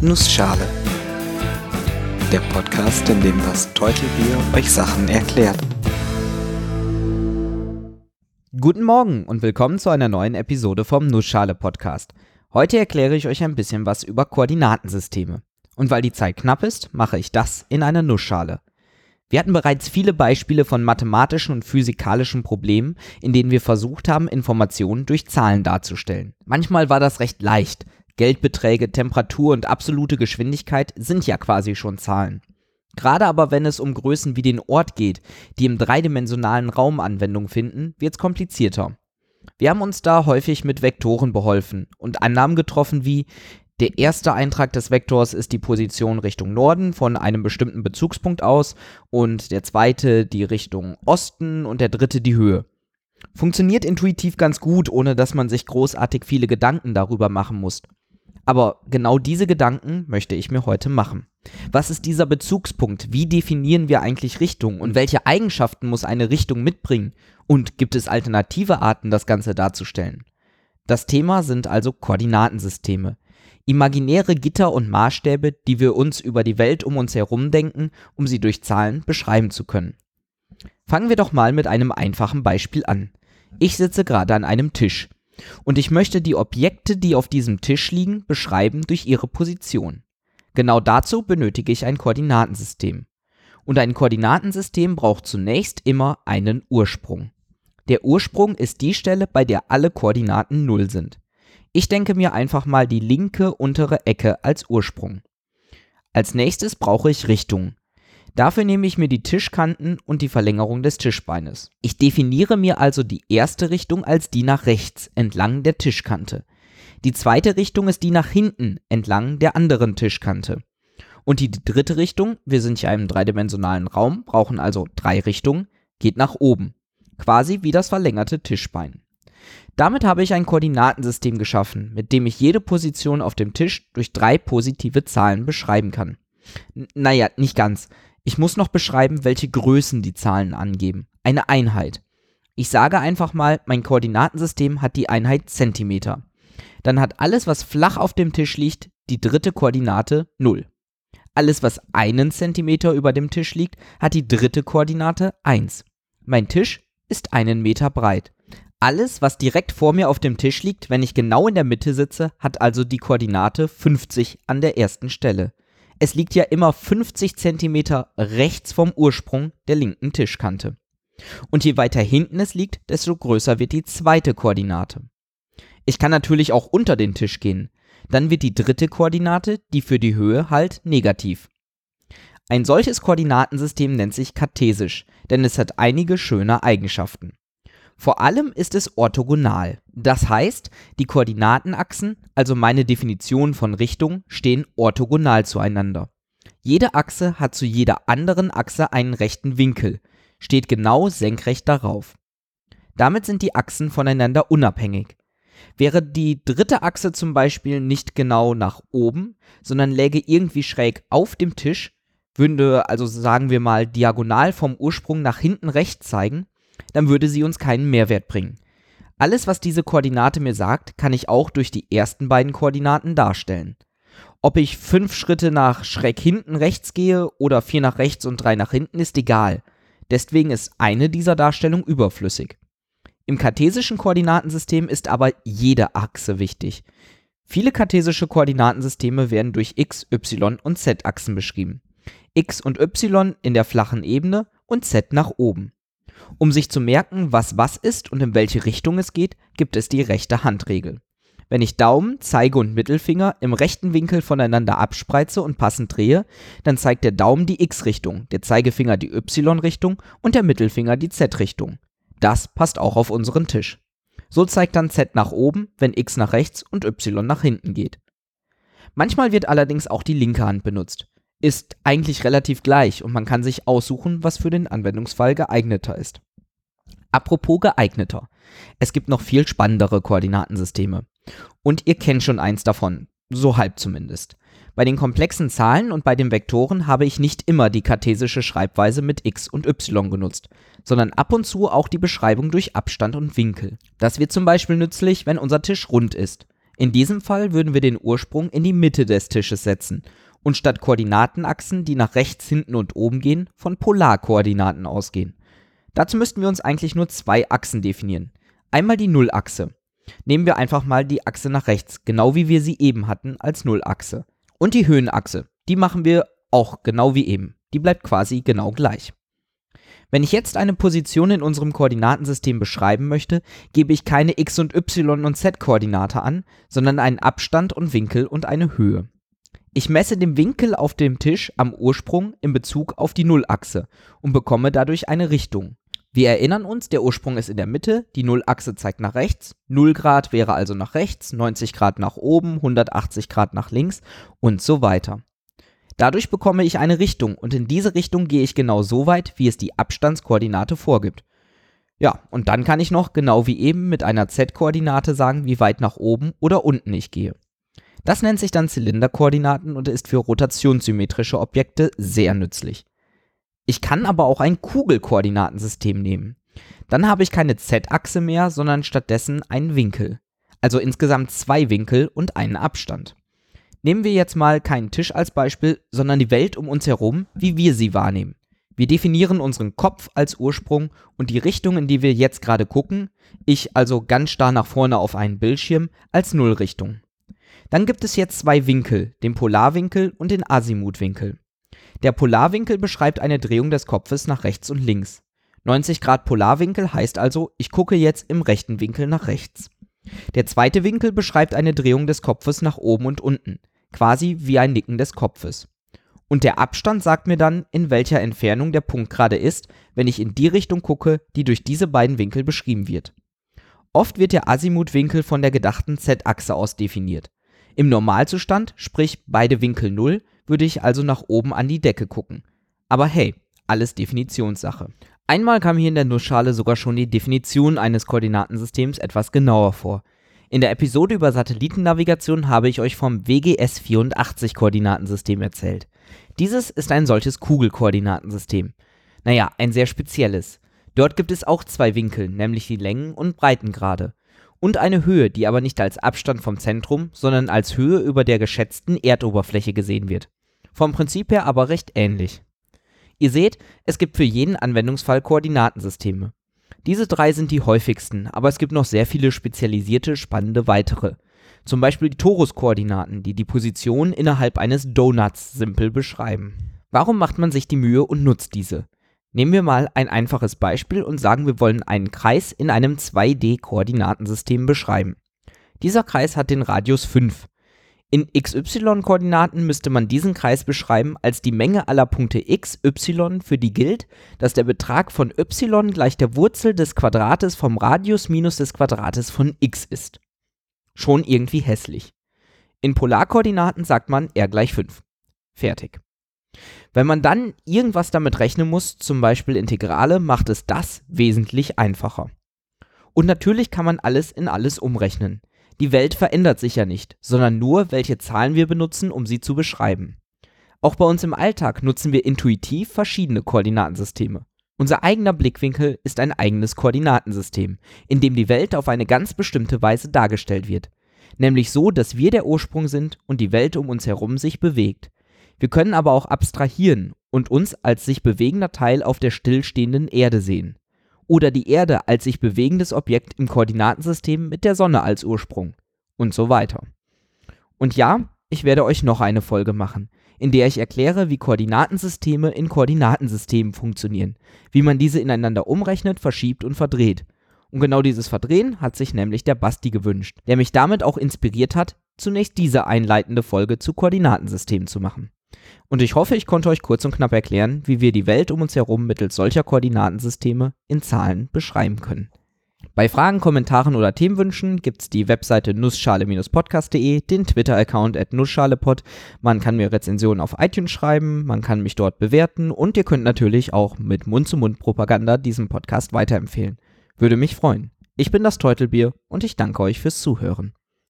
Nussschale. Der Podcast, in dem das Teutelbier euch Sachen erklärt. Guten Morgen und willkommen zu einer neuen Episode vom Nussschale Podcast. Heute erkläre ich euch ein bisschen was über Koordinatensysteme. Und weil die Zeit knapp ist, mache ich das in einer Nussschale. Wir hatten bereits viele Beispiele von mathematischen und physikalischen Problemen, in denen wir versucht haben, Informationen durch Zahlen darzustellen. Manchmal war das recht leicht. Geldbeträge, Temperatur und absolute Geschwindigkeit sind ja quasi schon Zahlen. Gerade aber wenn es um Größen wie den Ort geht, die im dreidimensionalen Raum Anwendung finden, wird es komplizierter. Wir haben uns da häufig mit Vektoren beholfen und Annahmen getroffen wie der erste Eintrag des Vektors ist die Position Richtung Norden von einem bestimmten Bezugspunkt aus und der zweite die Richtung Osten und der dritte die Höhe. Funktioniert intuitiv ganz gut, ohne dass man sich großartig viele Gedanken darüber machen muss. Aber genau diese Gedanken möchte ich mir heute machen. Was ist dieser Bezugspunkt? Wie definieren wir eigentlich Richtung? Und welche Eigenschaften muss eine Richtung mitbringen? Und gibt es alternative Arten, das Ganze darzustellen? Das Thema sind also Koordinatensysteme imaginäre Gitter und Maßstäbe, die wir uns über die Welt um uns herum denken, um sie durch Zahlen beschreiben zu können. Fangen wir doch mal mit einem einfachen Beispiel an. Ich sitze gerade an einem Tisch und ich möchte die Objekte, die auf diesem Tisch liegen, beschreiben durch ihre Position. Genau dazu benötige ich ein Koordinatensystem. Und ein Koordinatensystem braucht zunächst immer einen Ursprung. Der Ursprung ist die Stelle, bei der alle Koordinaten 0 sind. Ich denke mir einfach mal die linke untere Ecke als Ursprung. Als nächstes brauche ich Richtung. Dafür nehme ich mir die Tischkanten und die Verlängerung des Tischbeines. Ich definiere mir also die erste Richtung als die nach rechts entlang der Tischkante. Die zweite Richtung ist die nach hinten entlang der anderen Tischkante. Und die dritte Richtung, wir sind ja im dreidimensionalen Raum, brauchen also drei Richtungen, geht nach oben. Quasi wie das verlängerte Tischbein. Damit habe ich ein Koordinatensystem geschaffen, mit dem ich jede Position auf dem Tisch durch drei positive Zahlen beschreiben kann. N naja, nicht ganz. Ich muss noch beschreiben, welche Größen die Zahlen angeben. Eine Einheit. Ich sage einfach mal, mein Koordinatensystem hat die Einheit Zentimeter. Dann hat alles, was flach auf dem Tisch liegt, die dritte Koordinate 0. Alles, was einen Zentimeter über dem Tisch liegt, hat die dritte Koordinate 1. Mein Tisch ist einen Meter breit. Alles, was direkt vor mir auf dem Tisch liegt, wenn ich genau in der Mitte sitze, hat also die Koordinate 50 an der ersten Stelle. Es liegt ja immer 50 cm rechts vom Ursprung der linken Tischkante. Und je weiter hinten es liegt, desto größer wird die zweite Koordinate. Ich kann natürlich auch unter den Tisch gehen. Dann wird die dritte Koordinate, die für die Höhe, halt negativ. Ein solches Koordinatensystem nennt sich kartesisch, denn es hat einige schöne Eigenschaften. Vor allem ist es orthogonal. Das heißt, die Koordinatenachsen, also meine Definition von Richtung, stehen orthogonal zueinander. Jede Achse hat zu jeder anderen Achse einen rechten Winkel, steht genau senkrecht darauf. Damit sind die Achsen voneinander unabhängig. Wäre die dritte Achse zum Beispiel nicht genau nach oben, sondern läge irgendwie schräg auf dem Tisch, würde also sagen wir mal diagonal vom Ursprung nach hinten rechts zeigen, dann würde sie uns keinen Mehrwert bringen. Alles, was diese Koordinate mir sagt, kann ich auch durch die ersten beiden Koordinaten darstellen. Ob ich fünf Schritte nach schräg hinten rechts gehe oder vier nach rechts und drei nach hinten, ist egal. Deswegen ist eine dieser Darstellungen überflüssig. Im kartesischen Koordinatensystem ist aber jede Achse wichtig. Viele kartesische Koordinatensysteme werden durch x, y und z-Achsen beschrieben. x und y in der flachen Ebene und z nach oben. Um sich zu merken, was was ist und in welche Richtung es geht, gibt es die rechte Handregel. Wenn ich Daumen, Zeige und Mittelfinger im rechten Winkel voneinander abspreize und passend drehe, dann zeigt der Daumen die x-Richtung, der Zeigefinger die y-Richtung und der Mittelfinger die z-Richtung. Das passt auch auf unseren Tisch. So zeigt dann z nach oben, wenn x nach rechts und y nach hinten geht. Manchmal wird allerdings auch die linke Hand benutzt ist eigentlich relativ gleich und man kann sich aussuchen, was für den Anwendungsfall geeigneter ist. Apropos geeigneter. Es gibt noch viel spannendere Koordinatensysteme. Und ihr kennt schon eins davon, so halb zumindest. Bei den komplexen Zahlen und bei den Vektoren habe ich nicht immer die kartesische Schreibweise mit x und y genutzt, sondern ab und zu auch die Beschreibung durch Abstand und Winkel. Das wird zum Beispiel nützlich, wenn unser Tisch rund ist. In diesem Fall würden wir den Ursprung in die Mitte des Tisches setzen und statt Koordinatenachsen, die nach rechts, hinten und oben gehen, von Polarkoordinaten ausgehen. Dazu müssten wir uns eigentlich nur zwei Achsen definieren. Einmal die Nullachse. Nehmen wir einfach mal die Achse nach rechts, genau wie wir sie eben hatten als Nullachse. Und die Höhenachse, die machen wir auch genau wie eben. Die bleibt quasi genau gleich. Wenn ich jetzt eine Position in unserem Koordinatensystem beschreiben möchte, gebe ich keine x und y und z Koordinate an, sondern einen Abstand und Winkel und eine Höhe. Ich messe den Winkel auf dem Tisch am Ursprung in Bezug auf die Nullachse und bekomme dadurch eine Richtung. Wir erinnern uns, der Ursprung ist in der Mitte, die Nullachse zeigt nach rechts, 0 Grad wäre also nach rechts, 90 Grad nach oben, 180 Grad nach links und so weiter. Dadurch bekomme ich eine Richtung und in diese Richtung gehe ich genau so weit, wie es die Abstandskoordinate vorgibt. Ja, und dann kann ich noch, genau wie eben, mit einer z-Koordinate sagen, wie weit nach oben oder unten ich gehe. Das nennt sich dann Zylinderkoordinaten und ist für rotationssymmetrische Objekte sehr nützlich. Ich kann aber auch ein Kugelkoordinatensystem nehmen. Dann habe ich keine z-Achse mehr, sondern stattdessen einen Winkel. Also insgesamt zwei Winkel und einen Abstand. Nehmen wir jetzt mal keinen Tisch als Beispiel, sondern die Welt um uns herum, wie wir sie wahrnehmen. Wir definieren unseren Kopf als Ursprung und die Richtung, in die wir jetzt gerade gucken, ich also ganz starr nach vorne auf einen Bildschirm, als Nullrichtung. Dann gibt es jetzt zwei Winkel, den Polarwinkel und den Azimuthwinkel. Der Polarwinkel beschreibt eine Drehung des Kopfes nach rechts und links. 90 Grad Polarwinkel heißt also, ich gucke jetzt im rechten Winkel nach rechts. Der zweite Winkel beschreibt eine Drehung des Kopfes nach oben und unten, quasi wie ein Nicken des Kopfes. Und der Abstand sagt mir dann, in welcher Entfernung der Punkt gerade ist, wenn ich in die Richtung gucke, die durch diese beiden Winkel beschrieben wird. Oft wird der Azimuthwinkel von der gedachten Z-Achse aus definiert. Im Normalzustand, sprich beide Winkel 0, würde ich also nach oben an die Decke gucken. Aber hey, alles Definitionssache. Einmal kam hier in der Nussschale sogar schon die Definition eines Koordinatensystems etwas genauer vor. In der Episode über Satellitennavigation habe ich euch vom WGS-84 Koordinatensystem erzählt. Dieses ist ein solches Kugelkoordinatensystem. Naja, ein sehr spezielles. Dort gibt es auch zwei Winkel, nämlich die Längen- und Breitengrade. Und eine Höhe, die aber nicht als Abstand vom Zentrum, sondern als Höhe über der geschätzten Erdoberfläche gesehen wird. Vom Prinzip her aber recht ähnlich. Ihr seht, es gibt für jeden Anwendungsfall Koordinatensysteme. Diese drei sind die häufigsten, aber es gibt noch sehr viele spezialisierte, spannende weitere. Zum Beispiel die Toruskoordinaten, die die Position innerhalb eines Donuts simpel beschreiben. Warum macht man sich die Mühe und nutzt diese? Nehmen wir mal ein einfaches Beispiel und sagen, wir wollen einen Kreis in einem 2D-Koordinatensystem beschreiben. Dieser Kreis hat den Radius 5. In xy-Koordinaten müsste man diesen Kreis beschreiben als die Menge aller Punkte x, y, für die gilt, dass der Betrag von y gleich der Wurzel des Quadrates vom Radius minus des Quadrates von x ist. Schon irgendwie hässlich. In Polarkoordinaten sagt man r gleich 5. Fertig. Wenn man dann irgendwas damit rechnen muss, zum Beispiel Integrale, macht es das wesentlich einfacher. Und natürlich kann man alles in alles umrechnen. Die Welt verändert sich ja nicht, sondern nur, welche Zahlen wir benutzen, um sie zu beschreiben. Auch bei uns im Alltag nutzen wir intuitiv verschiedene Koordinatensysteme. Unser eigener Blickwinkel ist ein eigenes Koordinatensystem, in dem die Welt auf eine ganz bestimmte Weise dargestellt wird. Nämlich so, dass wir der Ursprung sind und die Welt um uns herum sich bewegt. Wir können aber auch abstrahieren und uns als sich bewegender Teil auf der stillstehenden Erde sehen oder die Erde als sich bewegendes Objekt im Koordinatensystem mit der Sonne als Ursprung und so weiter. Und ja, ich werde euch noch eine Folge machen, in der ich erkläre, wie Koordinatensysteme in Koordinatensystemen funktionieren, wie man diese ineinander umrechnet, verschiebt und verdreht. Und genau dieses Verdrehen hat sich nämlich der Basti gewünscht, der mich damit auch inspiriert hat, zunächst diese einleitende Folge zu Koordinatensystemen zu machen. Und ich hoffe, ich konnte euch kurz und knapp erklären, wie wir die Welt um uns herum mittels solcher Koordinatensysteme in Zahlen beschreiben können. Bei Fragen, Kommentaren oder Themenwünschen gibt es die Webseite nussschale-podcast.de, den Twitter-Account at nussschalepod. Man kann mir Rezensionen auf iTunes schreiben, man kann mich dort bewerten und ihr könnt natürlich auch mit Mund-zu-Mund-Propaganda diesen Podcast weiterempfehlen. Würde mich freuen. Ich bin das Teutelbier und ich danke euch fürs Zuhören.